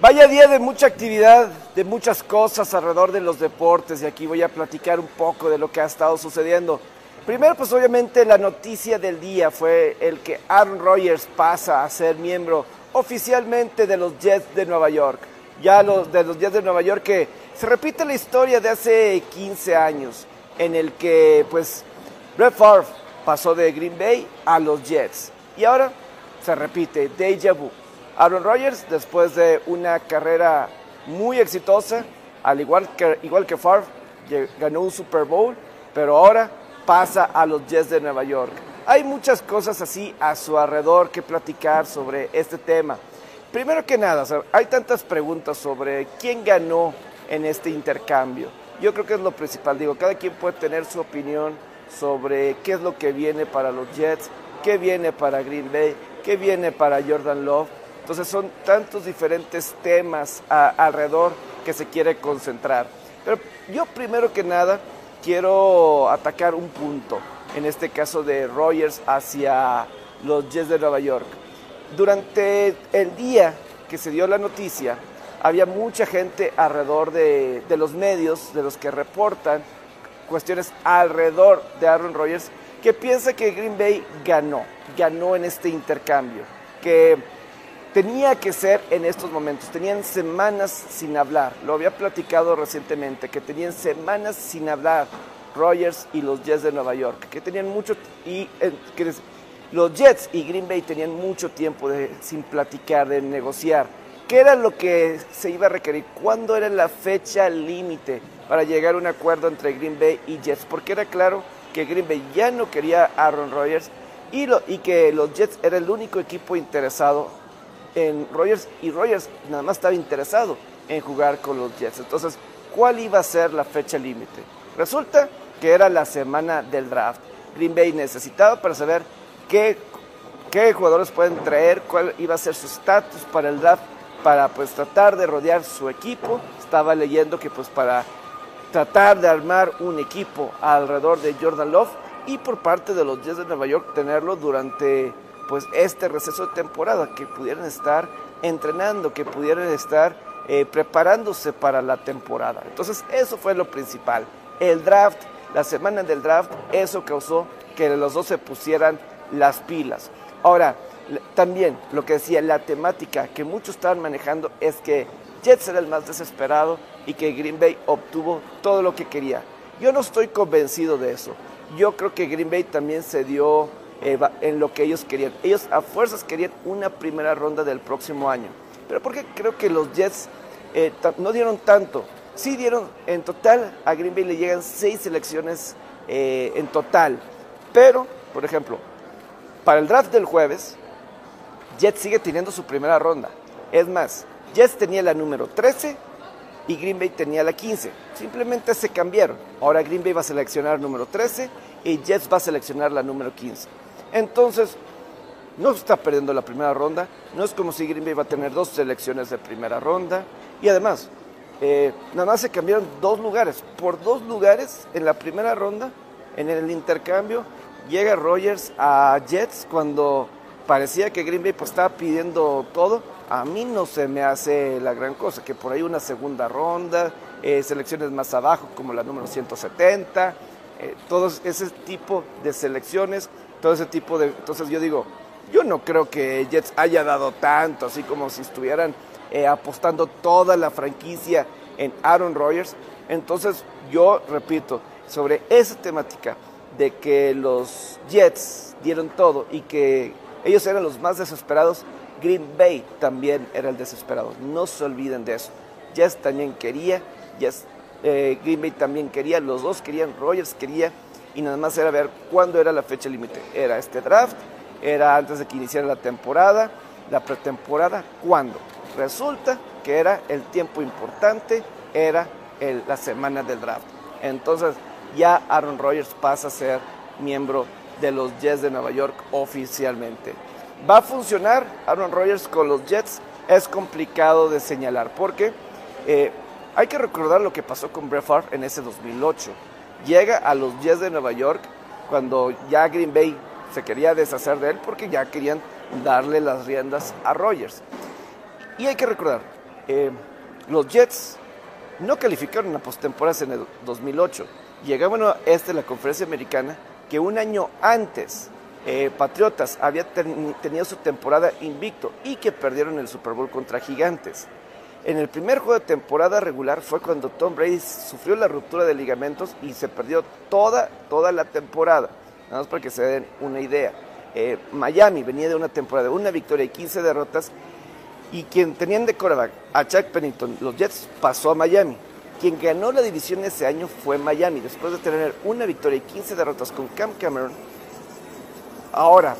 Vaya día de mucha actividad, de muchas cosas alrededor de los deportes y aquí voy a platicar un poco de lo que ha estado sucediendo. Primero, pues obviamente la noticia del día fue el que Aaron Rodgers pasa a ser miembro oficialmente de los Jets de Nueva York. Ya los de los Jets de Nueva York que se repite la historia de hace 15 años en el que pues Brett Favre pasó de Green Bay a los Jets y ahora se repite Deja Vu. Aaron Rodgers, después de una carrera muy exitosa, al igual que, igual que Favre, ganó un Super Bowl, pero ahora pasa a los Jets de Nueva York. Hay muchas cosas así a su alrededor que platicar sobre este tema. Primero que nada, hay tantas preguntas sobre quién ganó en este intercambio. Yo creo que es lo principal. Digo, cada quien puede tener su opinión sobre qué es lo que viene para los Jets, qué viene para Green Bay, qué viene para Jordan Love entonces son tantos diferentes temas alrededor que se quiere concentrar. Pero yo primero que nada quiero atacar un punto, en este caso de Rogers hacia los Jets de Nueva York. Durante el día que se dio la noticia, había mucha gente alrededor de, de los medios, de los que reportan cuestiones alrededor de Aaron Rodgers, que piensa que Green Bay ganó, ganó en este intercambio, que tenía que ser en estos momentos. Tenían semanas sin hablar. Lo había platicado recientemente, que tenían semanas sin hablar Rogers y los Jets de Nueva York, que tenían mucho y eh, los Jets y Green Bay tenían mucho tiempo de, sin platicar, de negociar. ¿Qué era lo que se iba a requerir? ¿Cuándo era la fecha límite para llegar a un acuerdo entre Green Bay y Jets? Porque era claro que Green Bay ya no quería a Aaron Rodgers y, y que los Jets era el único equipo interesado en Rogers y Rogers nada más estaba interesado en jugar con los Jets. Entonces, ¿cuál iba a ser la fecha límite? Resulta que era la semana del draft. Green Bay necesitaba para saber qué, qué jugadores pueden traer, cuál iba a ser su estatus para el draft, para pues tratar de rodear su equipo. Estaba leyendo que pues para tratar de armar un equipo alrededor de Jordan Love y por parte de los Jets de Nueva York tenerlo durante pues este receso de temporada, que pudieran estar entrenando, que pudieran estar eh, preparándose para la temporada. Entonces eso fue lo principal. El draft, la semana del draft, eso causó que los dos se pusieran las pilas. Ahora, también lo que decía, la temática que muchos estaban manejando es que Jets era el más desesperado y que Green Bay obtuvo todo lo que quería. Yo no estoy convencido de eso. Yo creo que Green Bay también se dio eh, en lo que ellos querían. Ellos a fuerzas querían una primera ronda del próximo año. Pero porque creo que los Jets eh, no dieron tanto. Sí dieron en total, a Green Bay le llegan seis selecciones eh, en total. Pero, por ejemplo, para el draft del jueves, Jets sigue teniendo su primera ronda. Es más, Jets tenía la número 13 y Green Bay tenía la 15. Simplemente se cambiaron. Ahora Green Bay va a seleccionar número 13 y Jets va a seleccionar la número 15. Entonces, no está perdiendo la primera ronda, no es como si Green Bay va a tener dos selecciones de primera ronda. Y además, eh, nada más se cambiaron dos lugares, por dos lugares en la primera ronda, en el intercambio, llega Rogers a Jets cuando parecía que Green Bay pues, estaba pidiendo todo, a mí no se me hace la gran cosa, que por ahí una segunda ronda, eh, selecciones más abajo como la número 170, eh, todos ese tipo de selecciones todo ese tipo de... Entonces yo digo, yo no creo que Jets haya dado tanto, así como si estuvieran eh, apostando toda la franquicia en Aaron Rodgers. Entonces yo repito, sobre esa temática de que los Jets dieron todo y que ellos eran los más desesperados, Green Bay también era el desesperado. No se olviden de eso. Jets también quería, Jets, eh, Green Bay también quería, los dos querían, Rodgers quería y nada más era ver cuándo era la fecha límite. Era este draft, era antes de que iniciara la temporada, la pretemporada, ¿cuándo? Resulta que era el tiempo importante, era la semana del draft. Entonces ya Aaron Rodgers pasa a ser miembro de los Jets de Nueva York oficialmente. ¿Va a funcionar Aaron Rodgers con los Jets? Es complicado de señalar porque eh, hay que recordar lo que pasó con Brett Favre en ese 2008 llega a los Jets de Nueva York cuando ya Green Bay se quería deshacer de él porque ya querían darle las riendas a Rogers. Y hay que recordar, eh, los Jets no calificaron a postemporadas en el 2008. Llegaban a este, la conferencia americana, que un año antes eh, Patriotas había tenido su temporada invicto y que perdieron el Super Bowl contra Gigantes. En el primer juego de temporada regular fue cuando Tom Brady sufrió la ruptura de ligamentos y se perdió toda, toda la temporada. Nada más para que se den una idea. Eh, Miami venía de una temporada de una victoria y 15 derrotas y quien tenían de quarterback a Chuck Pennington, los Jets, pasó a Miami. Quien ganó la división ese año fue Miami, después de tener una victoria y 15 derrotas con Cam Cameron. Ahora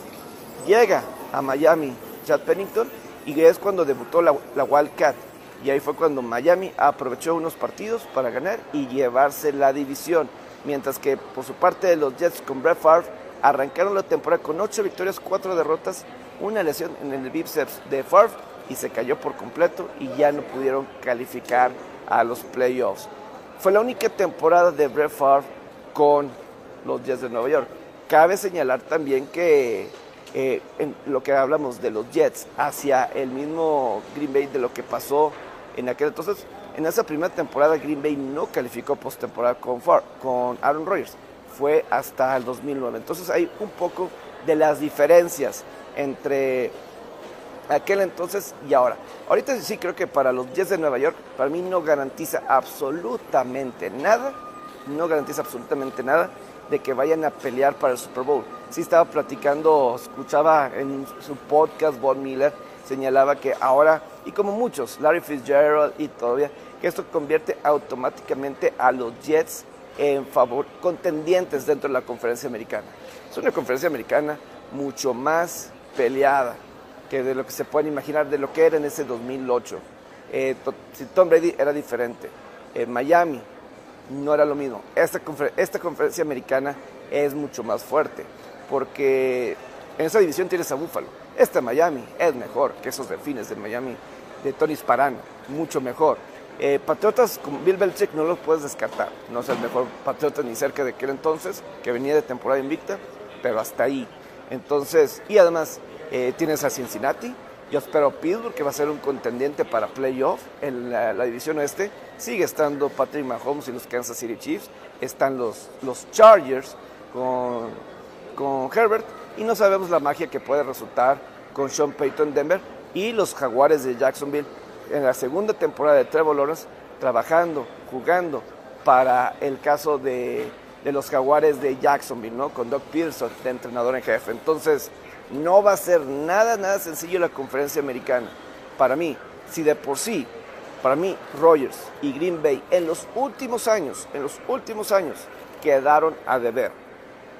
llega a Miami Chad Pennington y es cuando debutó la, la Wildcat. Y ahí fue cuando Miami aprovechó unos partidos para ganar y llevarse la división. Mientras que por su parte los Jets con Brett Favre arrancaron la temporada con 8 victorias, 4 derrotas, una lesión en el bíceps de Favre y se cayó por completo y ya no pudieron calificar a los playoffs. Fue la única temporada de Brett Favre con los Jets de Nueva York. Cabe señalar también que eh, en lo que hablamos de los Jets hacia el mismo Green Bay de lo que pasó en aquel entonces, en esa primera temporada Green Bay no calificó postemporada con, con Aaron Rodgers, fue hasta el 2009. Entonces hay un poco de las diferencias entre aquel entonces y ahora. Ahorita sí creo que para los Jets de Nueva York, para mí no garantiza absolutamente nada, no garantiza absolutamente nada de que vayan a pelear para el Super Bowl. Sí estaba platicando, escuchaba en su podcast, Von Miller señalaba que ahora, y como muchos, Larry Fitzgerald y todavía, que esto convierte automáticamente a los Jets en favor, contendientes dentro de la conferencia americana. Es una conferencia americana mucho más peleada, que de lo que se pueden imaginar, de lo que era en ese 2008. Eh, Tom Brady era diferente, en Miami no era lo mismo. Esta, esta conferencia americana es mucho más fuerte, porque en esa división tienes a Buffalo. Esta Miami es mejor que esos delfines de Miami de Tony Sparano, mucho mejor. Eh, Patriotas como Bill Belichick no los puedes descartar. No es el mejor Patriota ni cerca de aquel entonces, que venía de temporada invicta, pero hasta ahí. Entonces, y además, eh, tienes a Cincinnati. Yo espero Pittsburgh, que va a ser un contendiente para playoff en la, división oeste. Sigue estando Patrick Mahomes y los Kansas City Chiefs. Están los, los Chargers con, con Herbert. Y no sabemos la magia que puede resultar con Sean Payton Denver y los Jaguares de Jacksonville en la segunda temporada de Trevor Lawrence trabajando, jugando para el caso de, de los Jaguares de Jacksonville, ¿no? Con Doug Peterson de entrenador en jefe. Entonces, no va a ser nada, nada sencillo la conferencia americana. Para mí, si de por sí, para mí, Rogers y Green Bay en los últimos años, en los últimos años, quedaron a deber.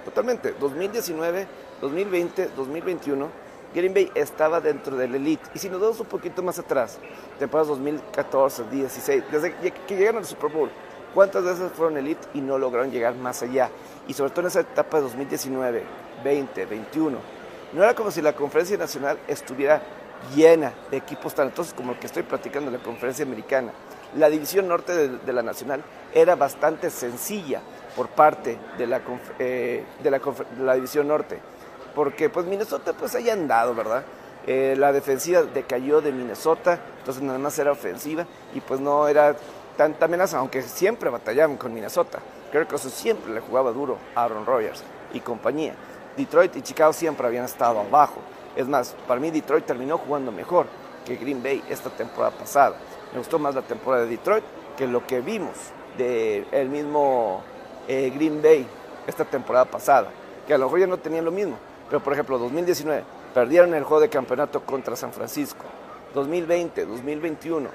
Totalmente. 2019, 2020, 2021, Green Bay estaba dentro del elite. Y si nos vamos un poquito más atrás, temporadas 2014, 16, desde que llegaron al Super Bowl, ¿cuántas veces fueron elite y no lograron llegar más allá? Y sobre todo en esa etapa de 2019, 20, 21 no era como si la conferencia nacional estuviera llena de equipos talentosos como el que estoy platicando en la conferencia americana. La división norte de, la nacional era bastante sencilla por parte de la, eh, de, la, división norte, porque pues Minnesota pues haya andado, ¿verdad? Eh, la defensiva decayó de Minnesota, entonces nada más era ofensiva y pues no era tanta amenaza, aunque siempre batallaban con Minnesota. Creo que eso siempre le jugaba duro a Aaron Rodgers y compañía. Detroit y Chicago siempre habían estado abajo. Es más, para mí Detroit terminó jugando mejor que Green Bay esta temporada pasada. Me gustó más la temporada de Detroit que lo que vimos del el mismo eh, Green Bay esta temporada pasada, que a lo mejor ya no tenían lo mismo. Pero por ejemplo, 2019 perdieron el juego de campeonato contra San Francisco. 2020, 2021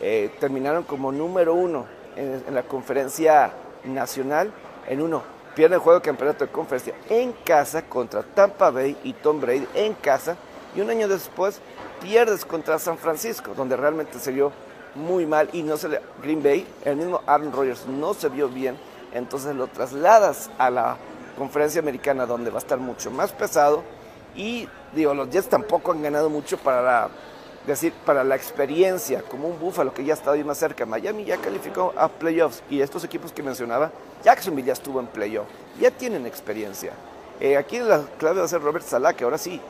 eh, terminaron como número uno en la conferencia nacional. En uno pierde el juego de campeonato de conferencia en casa contra Tampa Bay y Tom Brady en casa. Y un año después pierdes contra San Francisco, donde realmente se vio muy mal y no se le, Green Bay, el mismo Aaron Rodgers no se vio bien, entonces lo trasladas a la conferencia americana donde va a estar mucho más pesado y digo, los Jets tampoco han ganado mucho para la decir, para la experiencia, como un Búfalo que ya estado ahí más cerca. Miami ya calificó a playoffs y estos equipos que mencionaba, Jacksonville ya estuvo en playoff, ya tienen experiencia. Eh, aquí la clave va a ser Robert Salah, que ahora sí,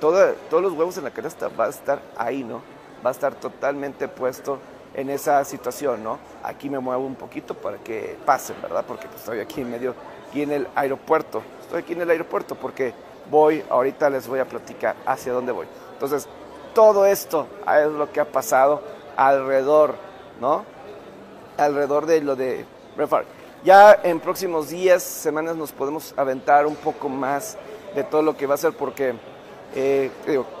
todos los huevos en la canasta va a estar ahí, ¿no? va a estar totalmente puesto en esa situación, ¿no? Aquí me muevo un poquito para que pasen, ¿verdad? Porque pues, estoy aquí en medio, aquí en el aeropuerto. Estoy aquí en el aeropuerto porque voy, ahorita les voy a platicar hacia dónde voy. Entonces, todo esto es lo que ha pasado alrededor, ¿no? Alrededor de lo de Brett Ya en próximos días, semanas, nos podemos aventar un poco más de todo lo que va a ser porque, eh,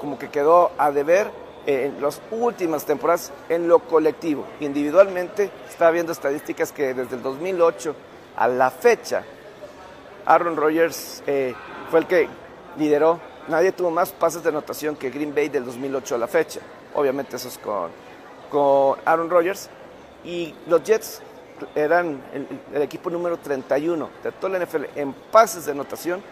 como que quedó a deber en las últimas temporadas en lo colectivo. Individualmente, estaba viendo estadísticas que desde el 2008 a la fecha, Aaron Rodgers eh, fue el que lideró. Nadie tuvo más pases de anotación que Green Bay del 2008 a la fecha. Obviamente eso es con, con Aaron Rodgers. Y los Jets eran el, equipo número 31 de toda la NFL en pases de anotación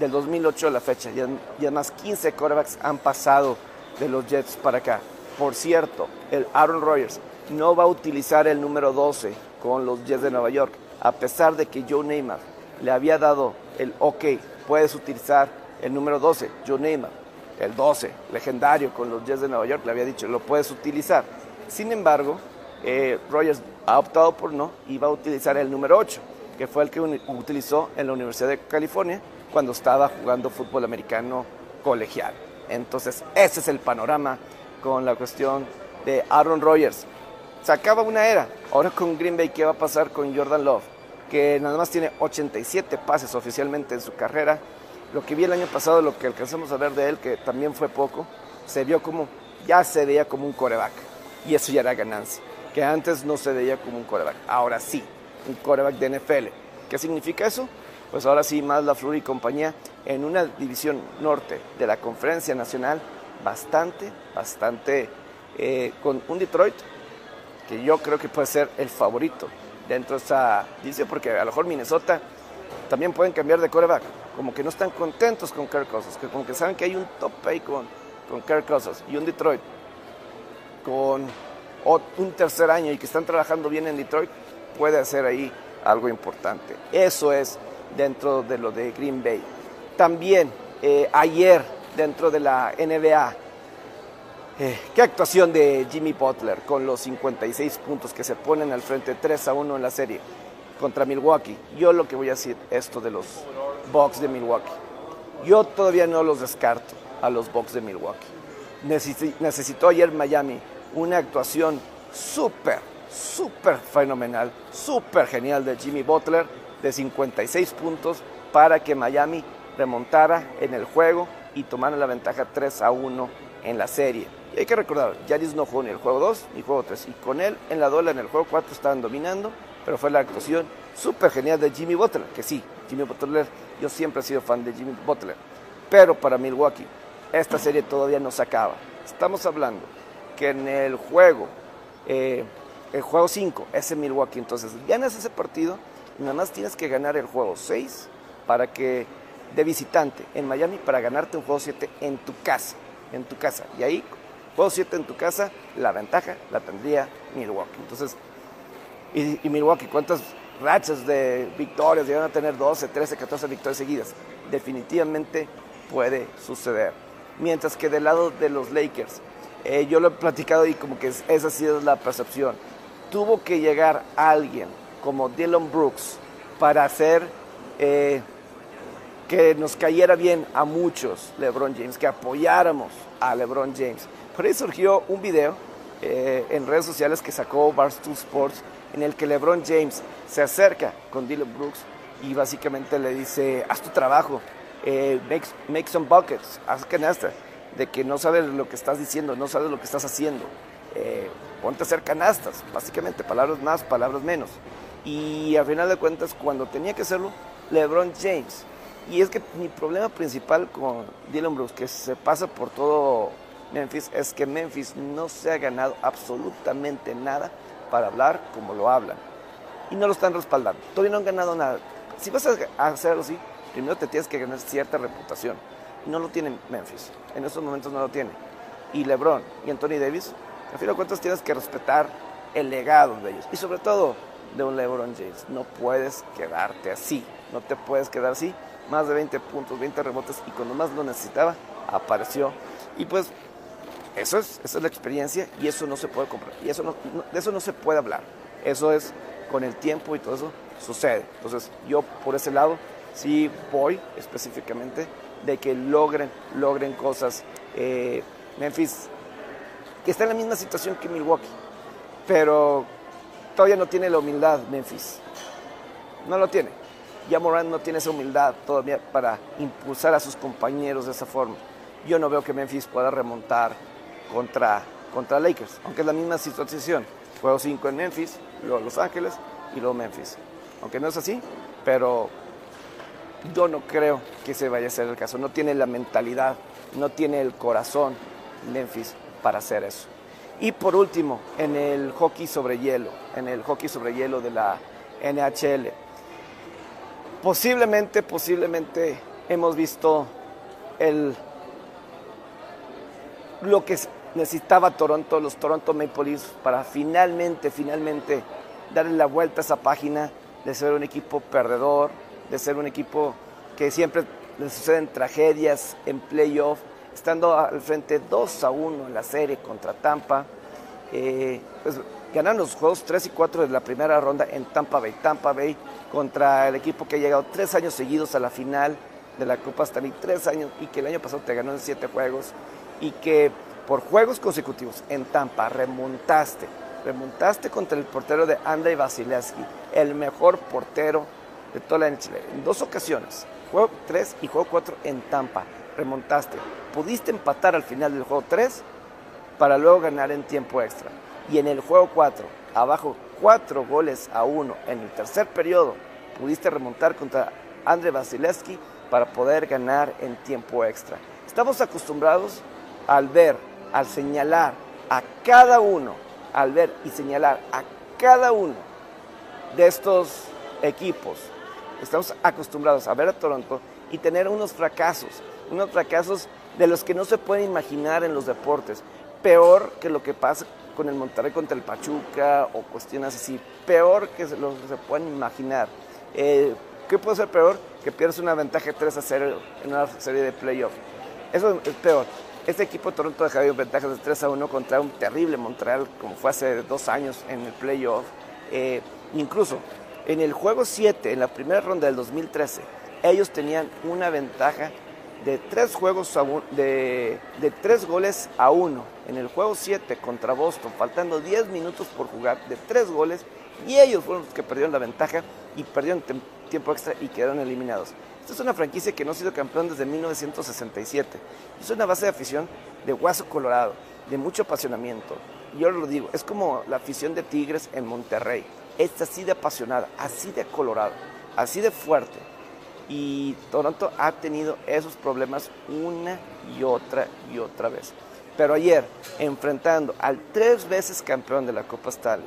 del 2008 a la fecha. Y, además 15 quarterbacks han pasado de los Jets para acá. Por cierto, el Aaron Rodgers no va a utilizar el número 12 con los Jets de Nueva York, a pesar de que Joe Neymar le había dado el ok, puedes utilizar el número 12, Joe Neymar, el 12, legendario con los Jets de Nueva York, le había dicho, lo puedes utilizar. Sin embargo, eh, Rodgers ha optado por no y va a utilizar el número 8, que fue el que utilizó en la Universidad de California cuando estaba jugando fútbol americano colegial. Entonces, ese es el panorama con la cuestión de Aaron Rodgers. Se acaba una era. Ahora con Green Bay, ¿qué va a pasar con Jordan Love? Que nada más tiene 87 pases oficialmente en su carrera. Lo que vi el año pasado, lo que alcanzamos a ver de él, que también fue poco, se vio como, ya se veía como un coreback. Y eso ya era ganancia. Que antes no se veía como un coreback. Ahora sí, un coreback de NFL. ¿Qué significa eso? Pues ahora sí, más la Flor y compañía en una división norte de la Conferencia Nacional bastante, bastante, eh, con un Detroit que yo creo que puede ser el favorito dentro de esa división, porque a lo mejor Minnesota también pueden cambiar de coreback, como que no están contentos con Kirk Cousins, que como que saben que hay un top pay con, con Kirk Cousins y un Detroit con un tercer año y que están trabajando bien en Detroit, puede hacer ahí algo importante. Eso es dentro de lo de Green Bay. También eh, ayer dentro de la NBA, eh, qué actuación de Jimmy Butler con los 56 puntos que se ponen al frente 3 a 1 en la serie contra Milwaukee. Yo lo que voy a decir esto de los Bucks de Milwaukee. Yo todavía no los descarto a los Bucks de Milwaukee. necesitó ayer Miami una actuación súper, súper fenomenal, súper genial de Jimmy Butler de 56 puntos para que Miami remontara en el juego y tomara la ventaja 3 a 1 en la serie. Y hay que recordar, Yaris no jugó ni el juego 2 ni el juego 3. Y con él en la dola en el juego 4 estaban dominando, pero fue la actuación súper genial de Jimmy Butler, que sí, Jimmy Butler, yo siempre he sido fan de Jimmy Butler. Pero para Milwaukee, esta serie todavía no se acaba. Estamos hablando que en el juego, eh, el juego 5 es Milwaukee, entonces ganas ese partido y nada más tienes que ganar el juego 6 para que de visitante en Miami para ganarte un juego 7 en tu casa, en tu casa. Y ahí, juego 7 en tu casa, la ventaja la tendría Milwaukee. Entonces, y, Milwaukee, ¿cuántas rachas de victorias llegan a tener 12, 13, 14 victorias seguidas? Definitivamente puede suceder. Mientras que del lado de los Lakers, eh, yo lo he platicado y como que esa ha sido la percepción. Tuvo que llegar alguien como Dylan Brooks para hacer eh, que nos cayera bien a muchos LeBron James, que apoyáramos a LeBron James. Por ahí surgió un video eh, en redes sociales que sacó Barstool Sports en el que LeBron James se acerca con Dylan Brooks y básicamente le dice, haz tu trabajo, eh, make, some buckets, haz canasta, de que no sabes lo que estás diciendo, no sabes lo que estás haciendo. Eh, ponte a hacer canastas, básicamente, palabras más, palabras menos. Y al final de cuentas, cuando tenía que hacerlo, LeBron James y es que mi problema principal con Dylan Brooks, que se pasa por todo Memphis, es que Memphis no se ha ganado absolutamente nada para hablar como lo hablan. Y no lo están respaldando. Todavía no han ganado nada. Si vas a hacerlo así, primero te tienes que ganar cierta reputación. No lo tiene Memphis. En estos momentos no lo tiene. Y LeBron y Anthony Davis, al fin de cuentas tienes que respetar el legado de ellos. Y sobre todo de un LeBron James. No puedes quedarte así. No te puedes quedar así más de 20 puntos, 20 rebotes y cuando más lo necesitaba apareció. Y pues Eso es, esa es la experiencia y eso no se puede comprar. Y eso de eso no se puede hablar. Eso es con el tiempo y todo eso sucede. Entonces yo por ese lado sí voy específicamente de que logren, logren cosas. Eh, Memphis, que está en la misma situación que Milwaukee, pero todavía no tiene la humildad Memphis. No lo tiene. Ya Morant no tiene esa humildad todavía para impulsar a sus compañeros de esa forma. Yo no veo que Memphis pueda remontar contra, contra Lakers, aunque es la misma situación. Juego 5 en Memphis, luego Los Ángeles y luego Memphis. Aunque no es así, pero yo no creo que se vaya a ser el caso. No tiene la mentalidad, no tiene el corazón Memphis para hacer eso. Y por último, en el hockey sobre hielo, en el hockey sobre hielo de la NHL. Posiblemente, posiblemente hemos visto el, lo que necesitaba Toronto, los Toronto Maple Leafs, para finalmente, finalmente darle la vuelta a esa página de ser un equipo perdedor, de ser un equipo que siempre le suceden tragedias en playoff, estando al frente 2 a 1 en la serie contra Tampa. Eh, pues ganan los juegos 3 y 4 de la primera ronda en Tampa Bay. Tampa Bay contra el equipo que ha llegado tres años seguidos a la final de la Copa Stanley, tres años y que el año pasado te ganó en siete juegos y que por juegos consecutivos en Tampa remontaste, remontaste contra el portero de Andrei Vasilevsky, el mejor portero de toda la NHL. En dos ocasiones, juego 3 y juego 4 en Tampa, remontaste. Pudiste empatar al final del juego 3 para luego ganar en tiempo extra. Y en el juego 4, abajo 4 goles a 1 en el tercer periodo, pudiste remontar contra Andrei Vasilevsky para poder ganar en tiempo extra. Estamos acostumbrados al ver, al señalar a cada uno, al ver y señalar a cada uno de estos equipos estamos acostumbrados a ver a Toronto y tener unos fracasos, unos fracasos de los que no se pueden imaginar en los deportes. Peor que lo que pasa con el Monterrey contra el Pachuca o cuestiones así. Peor que lo que se pueden imaginar. Eh, ¿Qué puede ser peor? Que pierdas una ventaja 3 a 0 en una serie de playoff. Eso es peor. Este equipo de Toronto dejado ventajas de 3 a 1 contra un terrible Montreal, como fue hace dos años en el playoff. Eh, incluso en el juego 7, en la primera ronda del 2013, ellos tenían una ventaja de tres, juegos de, tres goles a uno. En el juego 7 contra Boston, faltando 10 minutos por jugar, de tres goles, y ellos fueron los que perdieron la ventaja y perdieron tiempo extra y quedaron eliminados. Esta es una franquicia que no ha sido campeón desde 1967. Es una base de afición de Hueso Colorado, de mucho apasionamiento. Yo lo digo, es como la afición de Tigres en Monterrey es así de apasionada, así de colorada, así de fuerte. Y Toronto ha tenido esos problemas una y otra y otra vez. Pero ayer, enfrentando al tres veces campeón de la Copa Stanley,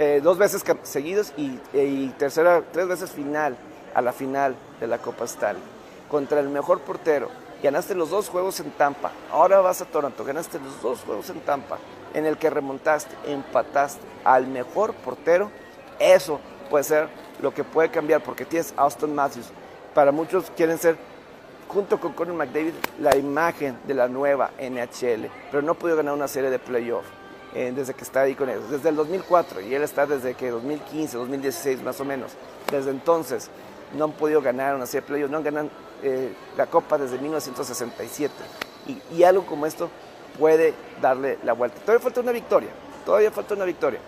eh, dos veces seguidos y, y, tercera, tres veces final a la final de la Copa Stanley, contra el mejor portero, ganaste los dos juegos en Tampa, ahora vas a Toronto, ganaste los dos juegos en Tampa, en el que remontaste, empataste al mejor portero. Eso puede ser lo que puede cambiar porque tienes Austin Matthews. Para muchos quieren ser, junto con Conor McDavid, la imagen de la nueva NHL, pero no pudo ganar una serie de playoff eh, desde que está ahí con ellos, desde el 2004 y él está desde que 2015, 2016 más o menos. Desde entonces no han podido ganar una serie de playoffs, no han ganado eh, la Copa desde 1967 y, y algo como esto puede darle la vuelta. Todavía falta una victoria, todavía falta una victoria,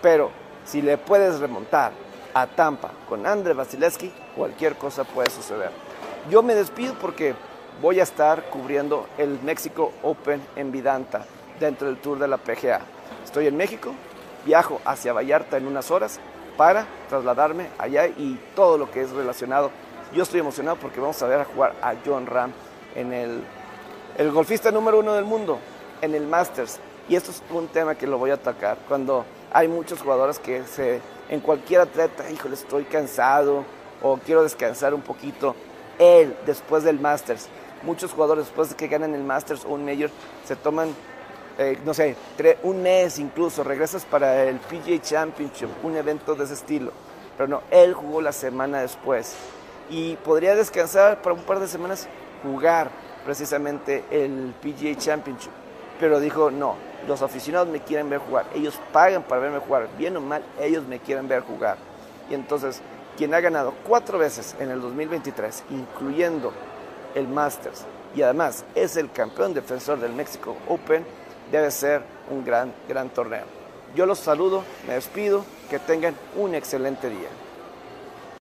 pero si le puedes remontar a Tampa con André Vasilevsky, cualquier cosa puede suceder. Yo me despido porque voy a estar cubriendo el México Open en Vidanta dentro del tour de la PGA. Estoy en México, viajo hacia Vallarta en unas horas para trasladarme allá y todo lo que es relacionado. Yo estoy emocionado porque vamos a ver a jugar a John Ram en el, el golfista número uno del mundo, en el Masters. Y esto es un tema que lo voy a atacar. Cuando hay muchos jugadores que se, en cualquier atleta, híjole, estoy cansado o quiero descansar un poquito. Él, después del Masters, muchos jugadores después de que ganan el Masters o un Major, se toman, eh, no sé, un mes incluso, regresas para el PGA Championship, un evento de ese estilo. Pero no, él jugó la semana después y podría descansar para un par de semanas, jugar precisamente el PGA Championship. pero dijo, no, los aficionados me quieren ver jugar, ellos pagan para verme jugar, bien o mal, ellos me quieren ver jugar. Y entonces, quien ha ganado cuatro veces en el 2023, incluyendo el Masters, y además es el campeón defensor del México Open, debe ser un gran, gran torneo. Yo los saludo, me despido, que tengan un excelente día.